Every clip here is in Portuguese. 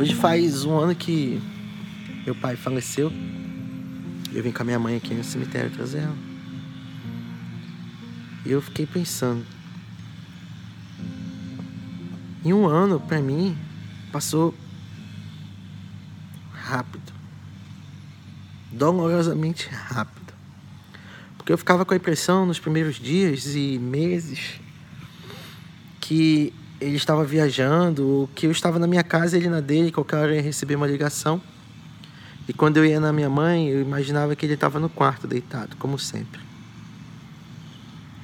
Hoje faz um ano que meu pai faleceu. Eu vim com a minha mãe aqui no cemitério trazer ela. E eu fiquei pensando. Em um ano, para mim, passou rápido. Dolorosamente rápido. Porque eu ficava com a impressão nos primeiros dias e meses que ele estava viajando, que eu estava na minha casa ele na dele, qualquer hora ia receber uma ligação. E quando eu ia na minha mãe, eu imaginava que ele estava no quarto deitado, como sempre.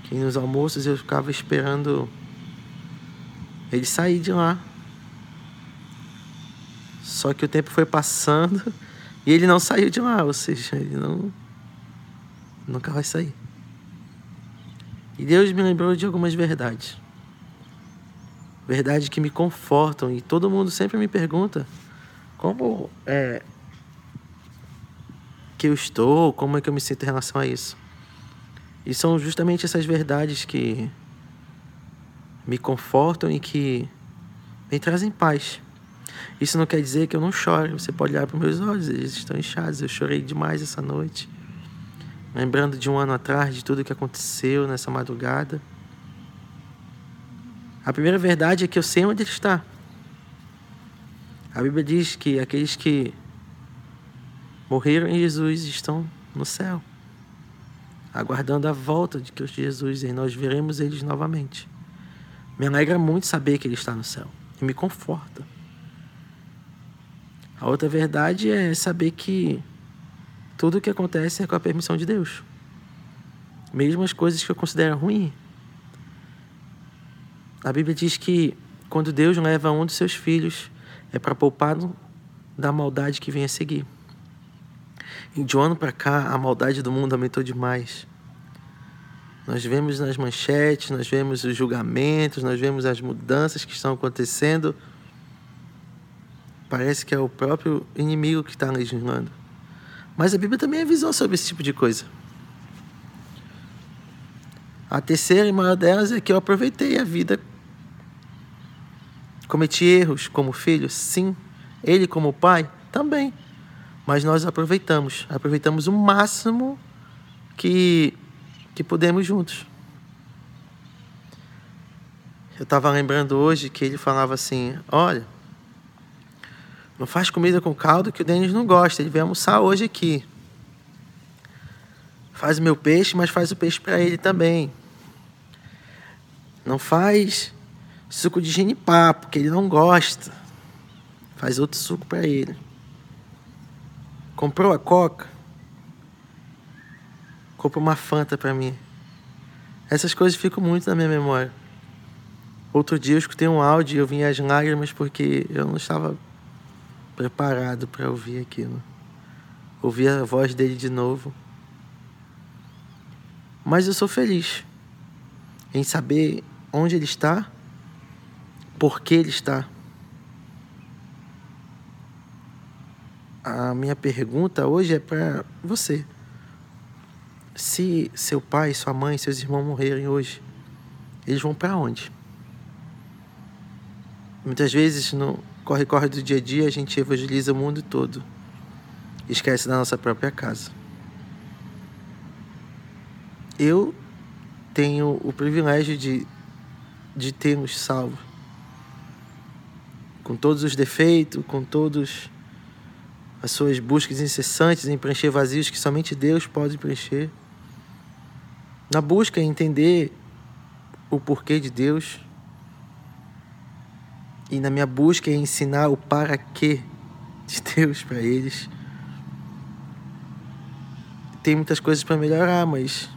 Que nos almoços eu ficava esperando ele sair de lá. Só que o tempo foi passando e ele não saiu de lá, ou seja, ele não nunca vai sair. E Deus me lembrou de algumas verdades verdades que me confortam. E todo mundo sempre me pergunta como é que eu estou, como é que eu me sinto em relação a isso. E são justamente essas verdades que me confortam e que me trazem paz. Isso não quer dizer que eu não choro. Você pode olhar para meus olhos, eles estão inchados. Eu chorei demais essa noite. Lembrando de um ano atrás, de tudo que aconteceu nessa madrugada. A primeira verdade é que eu sei onde ele está. A Bíblia diz que aqueles que morreram em Jesus estão no céu, aguardando a volta de Cristo Jesus e nós veremos eles novamente. Me alegra muito saber que ele está no céu e me conforta. A outra verdade é saber que tudo o que acontece é com a permissão de Deus. Mesmo as coisas que eu considero ruim, a Bíblia diz que quando Deus leva um dos seus filhos, é para poupá-lo da maldade que vem a seguir. E de um ano para cá, a maldade do mundo aumentou demais. Nós vemos nas manchetes, nós vemos os julgamentos, nós vemos as mudanças que estão acontecendo. Parece que é o próprio inimigo que está legislando. Mas a Bíblia também avisou sobre esse tipo de coisa. A terceira e maior delas é que eu aproveitei a vida Cometi erros como filho? Sim. Ele, como pai? Também. Mas nós aproveitamos. Aproveitamos o máximo que, que podemos juntos. Eu estava lembrando hoje que ele falava assim: Olha, não faz comida com caldo que o Denis não gosta. Ele veio almoçar hoje aqui. Faz o meu peixe, mas faz o peixe para ele também. Não faz suco de genipapo, que ele não gosta. Faz outro suco para ele. Comprou a coca? Compra uma Fanta para mim. Essas coisas ficam muito na minha memória. Outro dia eu escutei um áudio e eu vim as lágrimas porque eu não estava preparado para ouvir aquilo. Ouvir a voz dele de novo. Mas eu sou feliz em saber onde ele está por que ele está. A minha pergunta hoje é para você. Se seu pai, sua mãe, seus irmãos morrerem hoje, eles vão para onde? Muitas vezes no corre-corre do dia a dia a gente evangeliza o mundo todo. Esquece da nossa própria casa. Eu tenho o privilégio de, de termos salvo com todos os defeitos, com todas as suas buscas incessantes em preencher vazios que somente Deus pode preencher. Na busca em entender o porquê de Deus. E na minha busca em ensinar o para quê de Deus para eles. Tem muitas coisas para melhorar, mas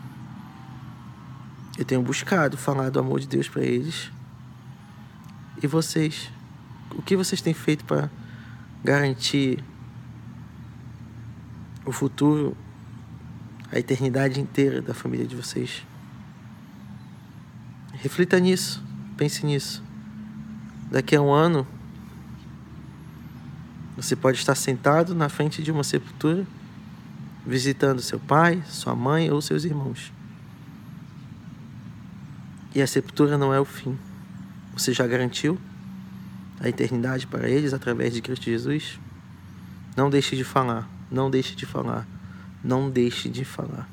eu tenho buscado falar do amor de Deus para eles. E vocês? O que vocês têm feito para garantir o futuro, a eternidade inteira da família de vocês? Reflita nisso, pense nisso. Daqui a um ano, você pode estar sentado na frente de uma sepultura, visitando seu pai, sua mãe ou seus irmãos. E a sepultura não é o fim. Você já garantiu a eternidade para eles através de Cristo Jesus, não deixe de falar, não deixe de falar, não deixe de falar.